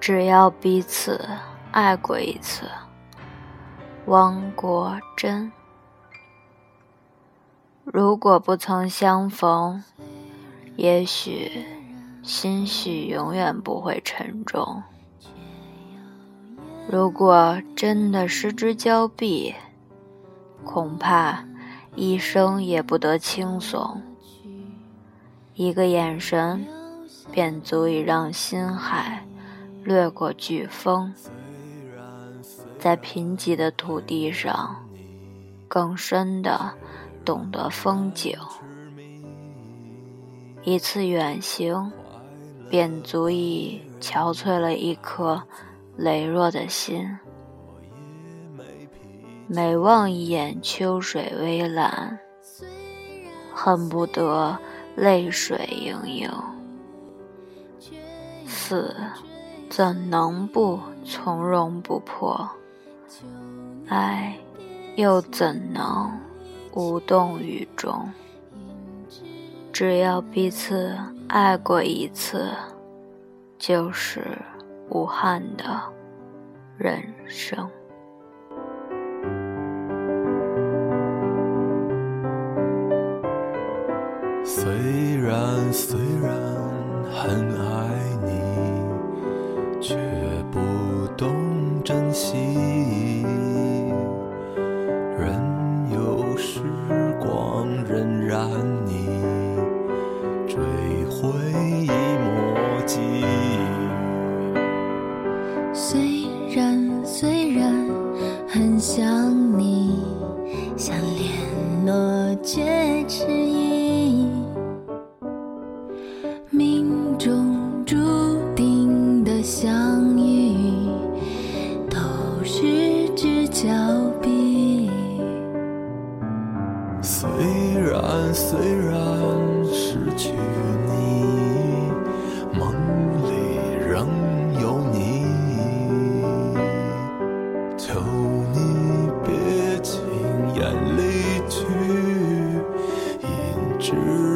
只要彼此爱过一次，汪国真。如果不曾相逢，也许心绪永远不会沉重。如果真的失之交臂，恐怕一生也不得轻松。一个眼神，便足以让心海。掠过飓风，在贫瘠的土地上，更深的懂得风景。一次远行，便足以憔悴了一颗羸弱的心。每望一眼秋水微澜，恨不得泪水盈盈。四。怎能不从容不迫？爱，又怎能无动于衷？只要彼此爱过一次，就是无憾的人生。虽然虽然很想你像联络戒指一命中注定的相遇都是之交笔虽然虽然失去你。true.